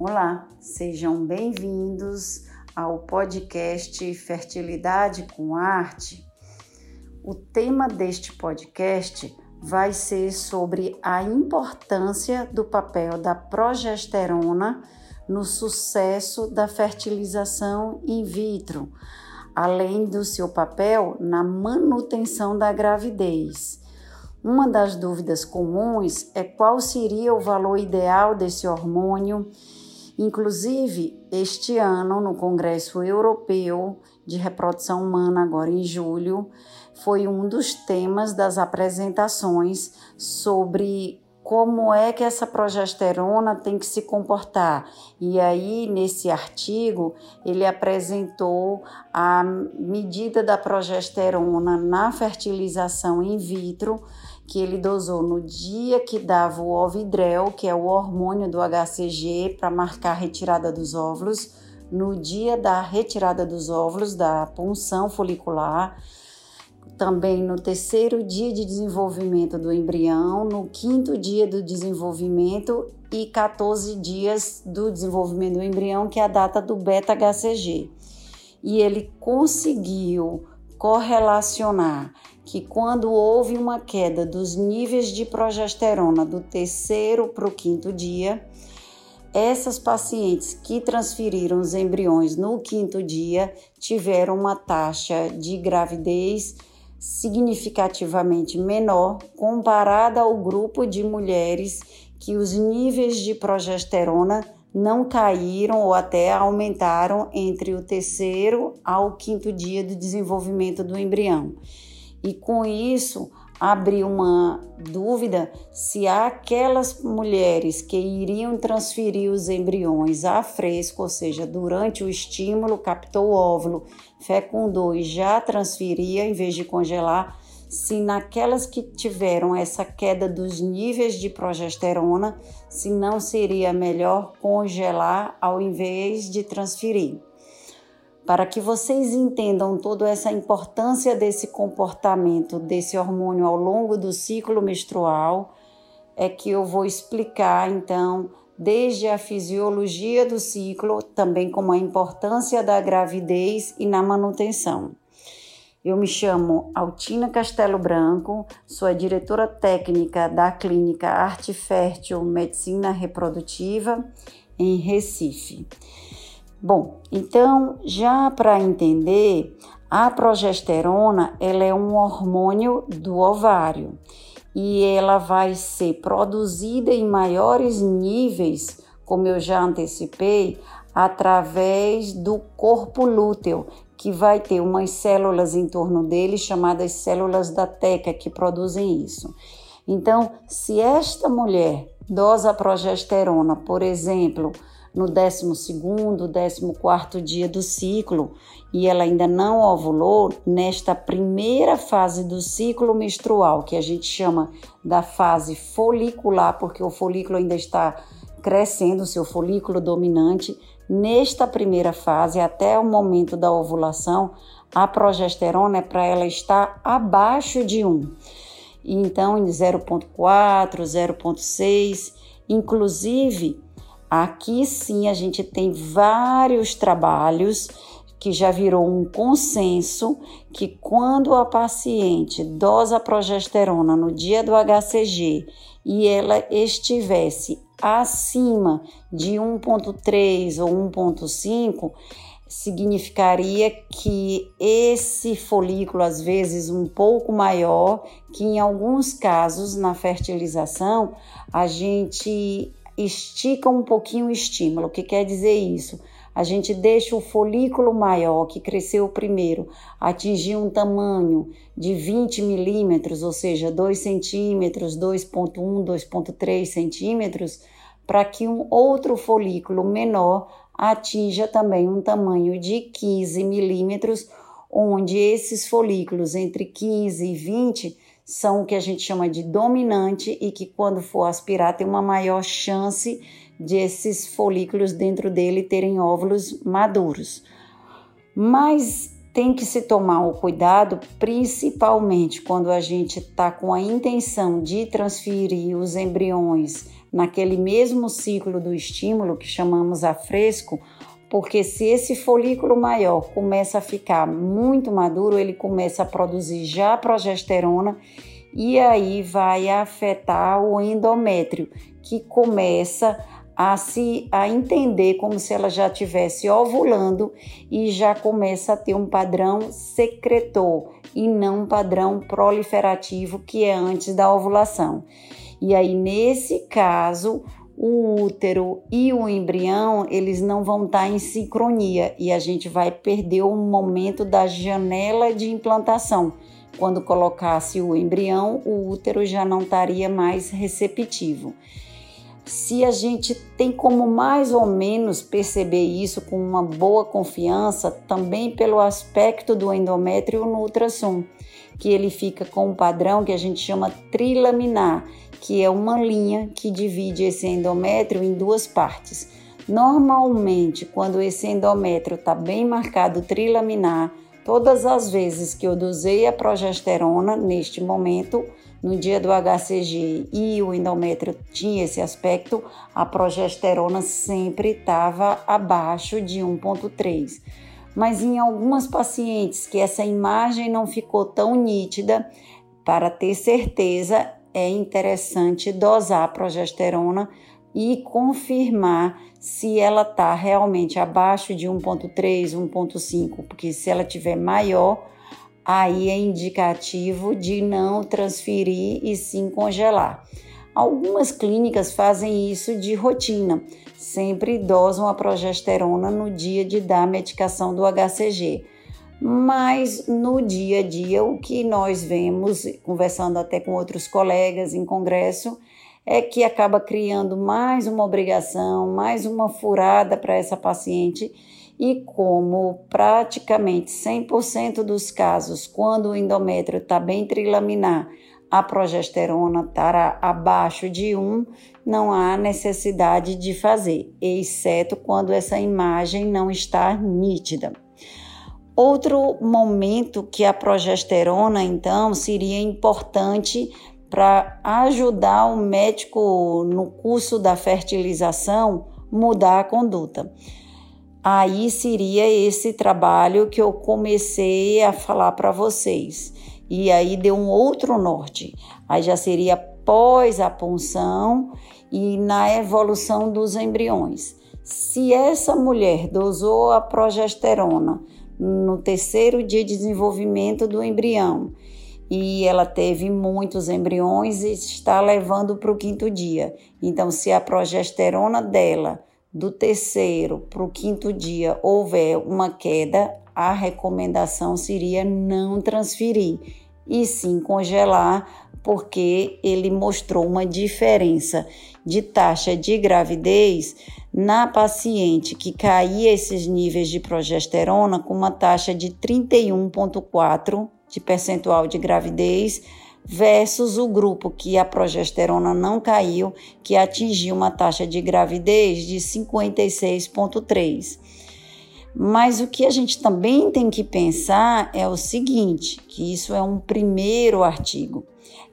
Olá, sejam bem-vindos ao podcast Fertilidade com Arte. O tema deste podcast vai ser sobre a importância do papel da progesterona no sucesso da fertilização in vitro, além do seu papel na manutenção da gravidez. Uma das dúvidas comuns é qual seria o valor ideal desse hormônio Inclusive, este ano, no Congresso Europeu de Reprodução Humana, agora em julho, foi um dos temas das apresentações sobre como é que essa progesterona tem que se comportar. E aí, nesse artigo, ele apresentou a medida da progesterona na fertilização in vitro que ele dosou no dia que dava o ovidrel, que é o hormônio do HCG para marcar a retirada dos óvulos, no dia da retirada dos óvulos, da punção folicular, também no terceiro dia de desenvolvimento do embrião, no quinto dia do desenvolvimento e 14 dias do desenvolvimento do embrião, que é a data do beta-HCG. E ele conseguiu correlacionar que quando houve uma queda dos níveis de progesterona do terceiro para o quinto dia, essas pacientes que transferiram os embriões no quinto dia tiveram uma taxa de gravidez significativamente menor comparada ao grupo de mulheres que os níveis de progesterona não caíram ou até aumentaram entre o terceiro ao quinto dia do desenvolvimento do embrião. E com isso, abre uma dúvida se aquelas mulheres que iriam transferir os embriões a fresco, ou seja, durante o estímulo, captou o óvulo, fecundou e já transferia em vez de congelar, se naquelas que tiveram essa queda dos níveis de progesterona, se não seria melhor congelar ao invés de transferir. Para que vocês entendam toda essa importância desse comportamento desse hormônio ao longo do ciclo menstrual, é que eu vou explicar então desde a fisiologia do ciclo, também como a importância da gravidez e na manutenção. Eu me chamo Altina Castelo Branco, sou a diretora técnica da clínica Arte Fértil Medicina Reprodutiva em Recife. Bom, então, já para entender, a progesterona ela é um hormônio do ovário e ela vai ser produzida em maiores níveis, como eu já antecipei, através do corpo lúteo, que vai ter umas células em torno dele chamadas células da teca que produzem isso. Então, se esta mulher dosa progesterona, por exemplo, no 12º, 14º dia do ciclo e ela ainda não ovulou, nesta primeira fase do ciclo menstrual, que a gente chama da fase folicular, porque o folículo ainda está crescendo, o seu folículo dominante, Nesta primeira fase, até o momento da ovulação, a progesterona é para ela estar abaixo de 1. Então, em 0,4, 0,6, inclusive, aqui sim a gente tem vários trabalhos que já virou um consenso que quando a paciente dosa progesterona no dia do HCG e ela estivesse acima de 1.3 ou 1.5, significaria que esse folículo, às vezes um pouco maior, que em alguns casos na fertilização a gente estica um pouquinho o estímulo. O que quer dizer isso? A gente deixa o folículo maior, que cresceu primeiro, atingir um tamanho de 20 milímetros, ou seja, 2 centímetros, 2,1, 2,3 centímetros, para que um outro folículo menor atinja também um tamanho de 15 milímetros, onde esses folículos entre 15 e 20 são o que a gente chama de dominante e que, quando for aspirar, tem uma maior chance desses folículos dentro dele terem óvulos maduros. Mas tem que se tomar o cuidado, principalmente quando a gente está com a intenção de transferir os embriões naquele mesmo ciclo do estímulo que chamamos a fresco, porque se esse folículo maior começa a ficar muito maduro, ele começa a produzir já progesterona e aí vai afetar o endométrio, que começa a se a entender como se ela já estivesse ovulando e já começa a ter um padrão secretor e não um padrão proliferativo que é antes da ovulação. E aí nesse caso, o útero e o embrião, eles não vão estar em sincronia e a gente vai perder o momento da janela de implantação. Quando colocasse o embrião, o útero já não estaria mais receptivo. Se a gente tem como mais ou menos perceber isso com uma boa confiança, também pelo aspecto do endométrio no ultrassom, que ele fica com um padrão que a gente chama trilaminar, que é uma linha que divide esse endométrio em duas partes. Normalmente, quando esse endométrio está bem marcado trilaminar, todas as vezes que eu dosei a progesterona neste momento, no dia do HCG e o endométrio tinha esse aspecto, a progesterona sempre estava abaixo de 1,3. Mas em algumas pacientes que essa imagem não ficou tão nítida, para ter certeza, é interessante dosar a progesterona e confirmar se ela está realmente abaixo de 1,3, 1,5, porque se ela tiver maior, aí é indicativo de não transferir e sim congelar. Algumas clínicas fazem isso de rotina, sempre dosam a progesterona no dia de dar a medicação do HCG. Mas no dia a dia, o que nós vemos, conversando até com outros colegas em congresso, é que acaba criando mais uma obrigação, mais uma furada para essa paciente e como praticamente 100% dos casos, quando o endométrio está bem trilaminar, a progesterona estará abaixo de 1, não há necessidade de fazer, exceto quando essa imagem não está nítida. Outro momento que a progesterona, então, seria importante para ajudar o médico no curso da fertilização mudar a conduta aí seria esse trabalho que eu comecei a falar para vocês. E aí deu um outro norte. Aí já seria pós a punção e na evolução dos embriões. Se essa mulher dosou a progesterona no terceiro dia de desenvolvimento do embrião e ela teve muitos embriões e está levando para o quinto dia. Então, se a progesterona dela do terceiro para o quinto dia houver uma queda, a recomendação seria não transferir e sim congelar, porque ele mostrou uma diferença de taxa de gravidez na paciente que caía esses níveis de progesterona com uma taxa de 31,4 de percentual de gravidez versus o grupo que a progesterona não caiu, que atingiu uma taxa de gravidez de 56,3. Mas o que a gente também tem que pensar é o seguinte, que isso é um primeiro artigo.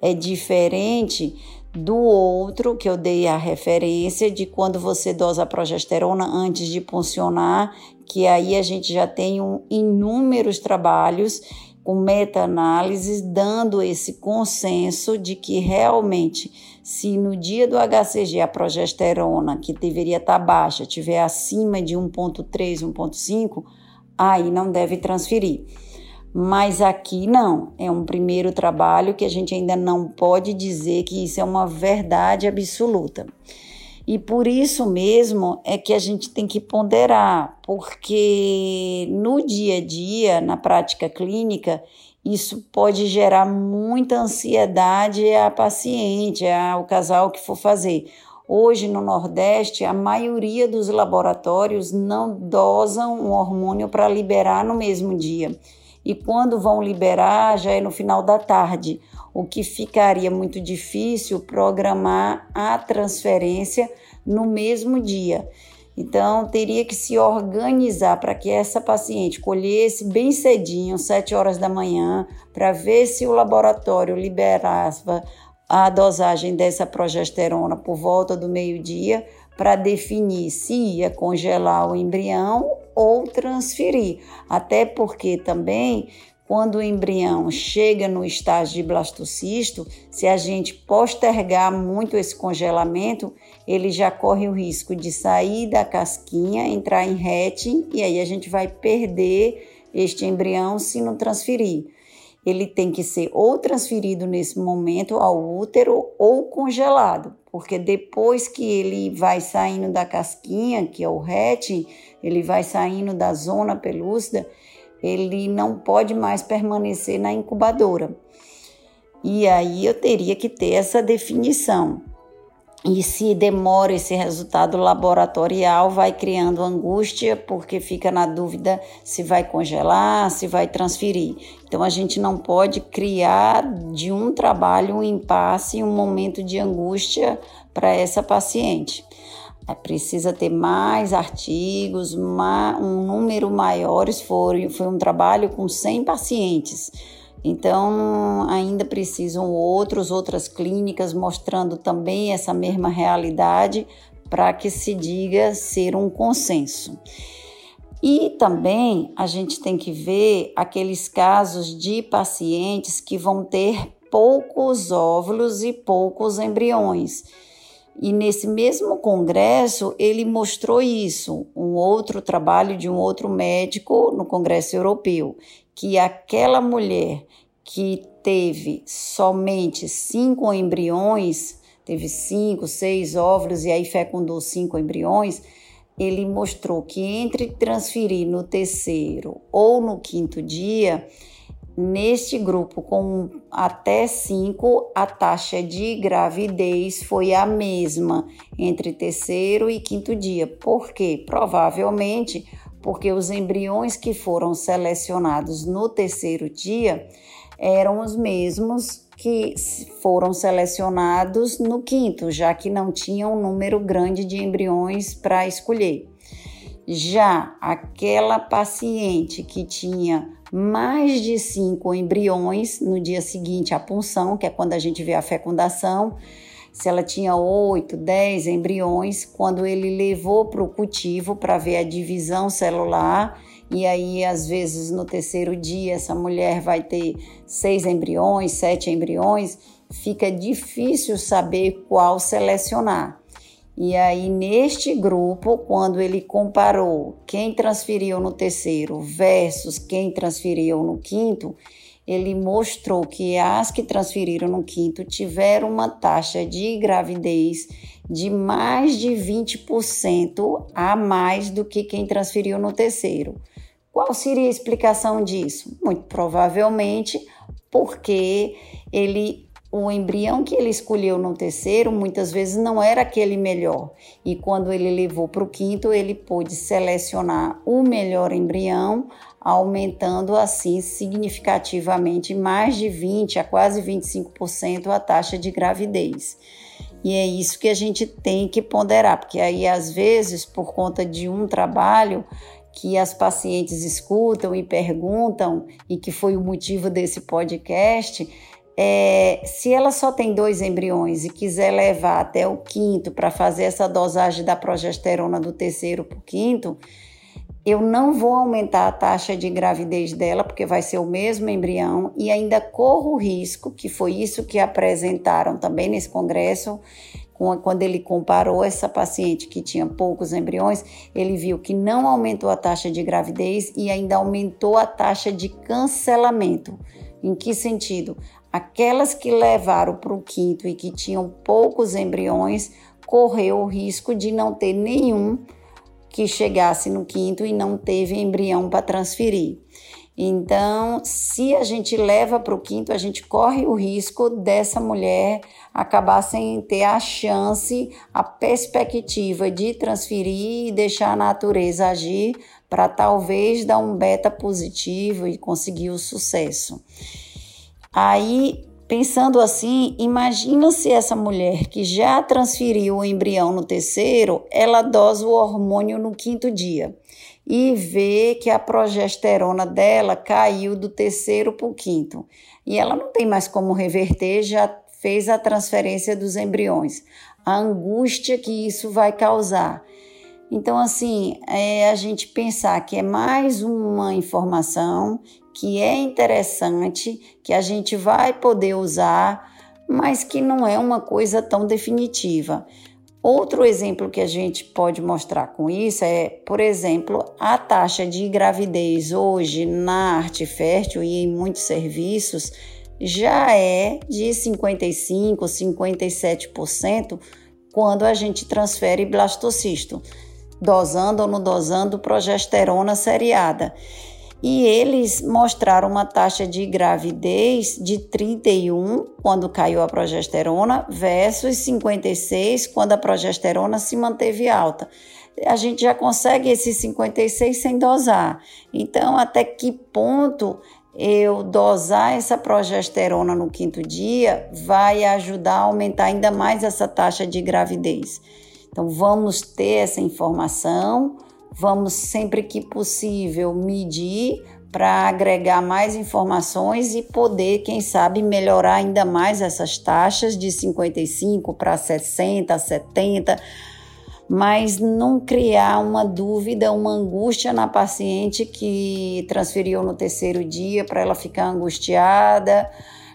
É diferente do outro que eu dei a referência de quando você dosa progesterona antes de funcionar, que aí a gente já tem um, inúmeros trabalhos com meta-análises, dando esse consenso de que realmente, se no dia do HCG a progesterona, que deveria estar baixa, tiver acima de 1,3, 1,5, aí não deve transferir. Mas aqui não, é um primeiro trabalho que a gente ainda não pode dizer que isso é uma verdade absoluta. E por isso mesmo é que a gente tem que ponderar, porque no dia a dia, na prática clínica, isso pode gerar muita ansiedade à paciente, ao casal que for fazer. Hoje no Nordeste, a maioria dos laboratórios não dosam um hormônio para liberar no mesmo dia. E quando vão liberar, já é no final da tarde o que ficaria muito difícil programar a transferência no mesmo dia. Então, teria que se organizar para que essa paciente colhesse bem cedinho, 7 horas da manhã, para ver se o laboratório liberava a dosagem dessa progesterona por volta do meio-dia para definir se ia congelar o embrião ou transferir. Até porque também quando o embrião chega no estágio de blastocisto, se a gente postergar muito esse congelamento, ele já corre o risco de sair da casquinha, entrar em retting e aí a gente vai perder este embrião se não transferir. Ele tem que ser ou transferido nesse momento ao útero ou congelado, porque depois que ele vai saindo da casquinha, que é o retting, ele vai saindo da zona pelúcida, ele não pode mais permanecer na incubadora. E aí eu teria que ter essa definição. E se demora esse resultado laboratorial, vai criando angústia, porque fica na dúvida se vai congelar, se vai transferir. Então a gente não pode criar de um trabalho um impasse, um momento de angústia para essa paciente. É, precisa ter mais artigos, um número maiores. Foi, foi um trabalho com 100 pacientes. Então, ainda precisam outros, outras clínicas mostrando também essa mesma realidade para que se diga ser um consenso. E também a gente tem que ver aqueles casos de pacientes que vão ter poucos óvulos e poucos embriões. E nesse mesmo congresso, ele mostrou isso, um outro trabalho de um outro médico no Congresso Europeu, que aquela mulher que teve somente cinco embriões, teve cinco, seis óvulos e aí fecundou cinco embriões, ele mostrou que entre transferir no terceiro ou no quinto dia, Neste grupo com até 5, a taxa de gravidez foi a mesma entre terceiro e quinto dia. Por quê? Provavelmente porque os embriões que foram selecionados no terceiro dia eram os mesmos que foram selecionados no quinto, já que não tinha um número grande de embriões para escolher. Já aquela paciente que tinha mais de cinco embriões no dia seguinte à punção, que é quando a gente vê a fecundação. Se ela tinha oito, dez embriões, quando ele levou para o cultivo para ver a divisão celular, e aí às vezes no terceiro dia essa mulher vai ter seis embriões, sete embriões, fica difícil saber qual selecionar. E aí, neste grupo, quando ele comparou quem transferiu no terceiro versus quem transferiu no quinto, ele mostrou que as que transferiram no quinto tiveram uma taxa de gravidez de mais de 20% a mais do que quem transferiu no terceiro. Qual seria a explicação disso? Muito provavelmente porque ele o embrião que ele escolheu no terceiro muitas vezes não era aquele melhor. E quando ele levou para o quinto, ele pôde selecionar o melhor embrião, aumentando assim significativamente mais de 20 a quase 25% a taxa de gravidez. E é isso que a gente tem que ponderar, porque aí às vezes, por conta de um trabalho, que as pacientes escutam e perguntam, e que foi o motivo desse podcast, é, se ela só tem dois embriões e quiser levar até o quinto para fazer essa dosagem da progesterona do terceiro para o quinto, eu não vou aumentar a taxa de gravidez dela, porque vai ser o mesmo embrião, e ainda corro o risco, que foi isso que apresentaram também nesse congresso, quando ele comparou essa paciente que tinha poucos embriões, ele viu que não aumentou a taxa de gravidez e ainda aumentou a taxa de cancelamento. Em que sentido? Aquelas que levaram para o quinto e que tinham poucos embriões, correu o risco de não ter nenhum que chegasse no quinto e não teve embrião para transferir. Então, se a gente leva para o quinto, a gente corre o risco dessa mulher acabar sem ter a chance, a perspectiva de transferir e deixar a natureza agir para talvez dar um beta positivo e conseguir o sucesso. Aí, pensando assim, imagina se essa mulher que já transferiu o embrião no terceiro, ela dosa o hormônio no quinto dia e vê que a progesterona dela caiu do terceiro para o quinto. E ela não tem mais como reverter, já fez a transferência dos embriões, a angústia que isso vai causar. Então, assim, é a gente pensar que é mais uma informação que é interessante, que a gente vai poder usar, mas que não é uma coisa tão definitiva. Outro exemplo que a gente pode mostrar com isso é, por exemplo, a taxa de gravidez hoje na arte fértil e em muitos serviços já é de 55%, 57% quando a gente transfere blastocisto, dosando ou não dosando progesterona seriada e eles mostraram uma taxa de gravidez de 31 quando caiu a progesterona versus 56 quando a progesterona se manteve alta. A gente já consegue esses 56 sem dosar. Então, até que ponto eu dosar essa progesterona no quinto dia vai ajudar a aumentar ainda mais essa taxa de gravidez? Então, vamos ter essa informação Vamos sempre que possível medir para agregar mais informações e poder, quem sabe, melhorar ainda mais essas taxas de 55 para 60, 70, mas não criar uma dúvida, uma angústia na paciente que transferiu no terceiro dia para ela ficar angustiada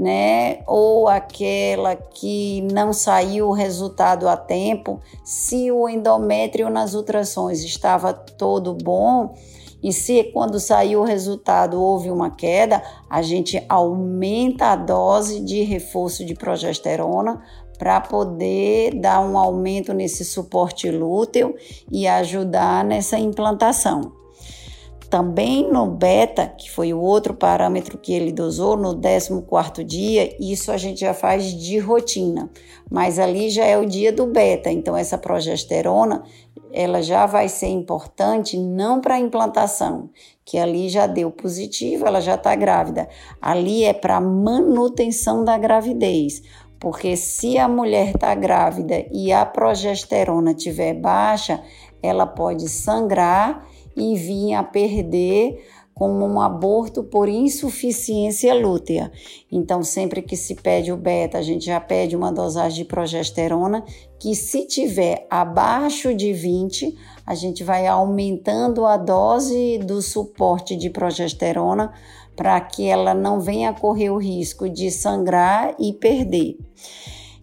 né? Ou aquela que não saiu o resultado a tempo, se o endométrio nas ultrações estava todo bom, e se quando saiu o resultado houve uma queda, a gente aumenta a dose de reforço de progesterona para poder dar um aumento nesse suporte lúteo e ajudar nessa implantação. Também no beta, que foi o outro parâmetro que ele dosou no 14 dia, isso a gente já faz de rotina, mas ali já é o dia do beta, então essa progesterona ela já vai ser importante não para implantação, que ali já deu positivo, ela já está grávida. Ali é para manutenção da gravidez, porque se a mulher está grávida e a progesterona estiver baixa, ela pode sangrar e vinha a perder como um aborto por insuficiência lútea. Então, sempre que se pede o beta, a gente já pede uma dosagem de progesterona que, se tiver abaixo de 20, a gente vai aumentando a dose do suporte de progesterona para que ela não venha correr o risco de sangrar e perder.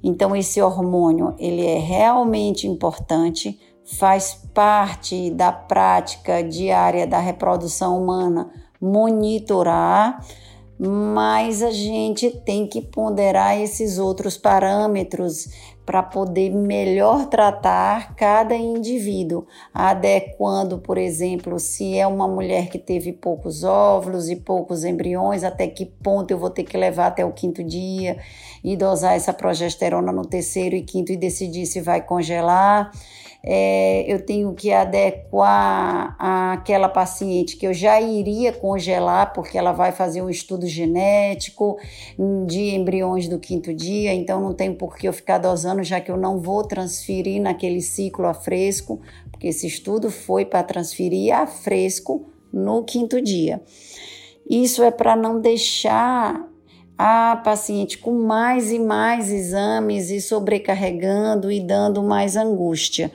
Então, esse hormônio ele é realmente importante faz parte da prática diária da reprodução humana monitorar, mas a gente tem que ponderar esses outros parâmetros para poder melhor tratar cada indivíduo, adequando, por exemplo, se é uma mulher que teve poucos óvulos e poucos embriões, até que ponto eu vou ter que levar até o quinto dia e dosar essa progesterona no terceiro e quinto e decidir se vai congelar é, eu tenho que adequar aquela paciente que eu já iria congelar, porque ela vai fazer um estudo genético de embriões do quinto dia, então não tem por que eu ficar dosando, já que eu não vou transferir naquele ciclo a fresco, porque esse estudo foi para transferir a fresco no quinto dia. Isso é para não deixar a paciente com mais e mais exames e sobrecarregando e dando mais angústia.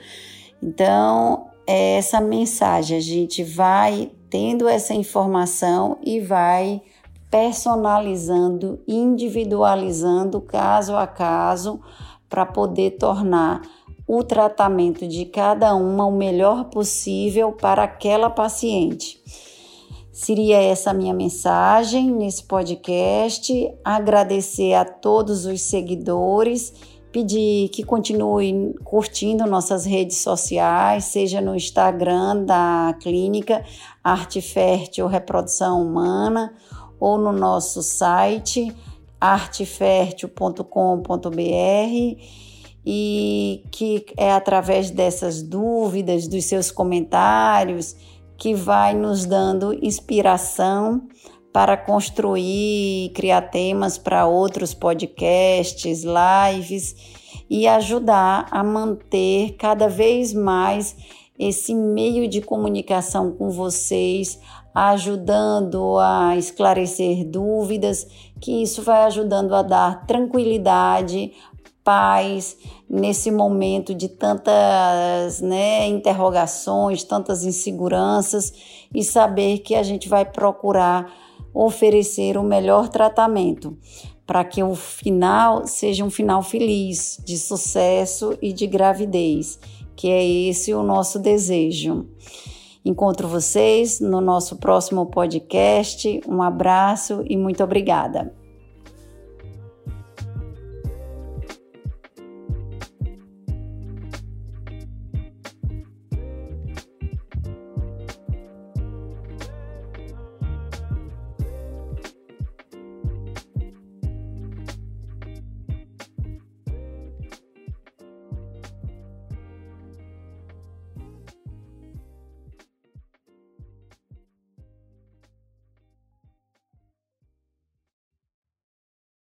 Então, é essa mensagem, a gente vai tendo essa informação e vai personalizando, individualizando caso a caso para poder tornar o tratamento de cada uma o melhor possível para aquela paciente. Seria essa a minha mensagem nesse podcast. Agradecer a todos os seguidores, pedir que continuem curtindo nossas redes sociais, seja no Instagram da clínica Arte Fértil Reprodução Humana ou no nosso site artefertil.com.br e que é através dessas dúvidas, dos seus comentários, que vai nos dando inspiração para construir criar temas para outros podcasts, lives e ajudar a manter cada vez mais esse meio de comunicação com vocês, ajudando a esclarecer dúvidas, que isso vai ajudando a dar tranquilidade, paz nesse momento de tantas né, interrogações, tantas inseguranças e saber que a gente vai procurar oferecer o melhor tratamento para que o final seja um final feliz, de sucesso e de gravidez, que é esse o nosso desejo. Encontro vocês no nosso próximo podcast. Um abraço e muito obrigada.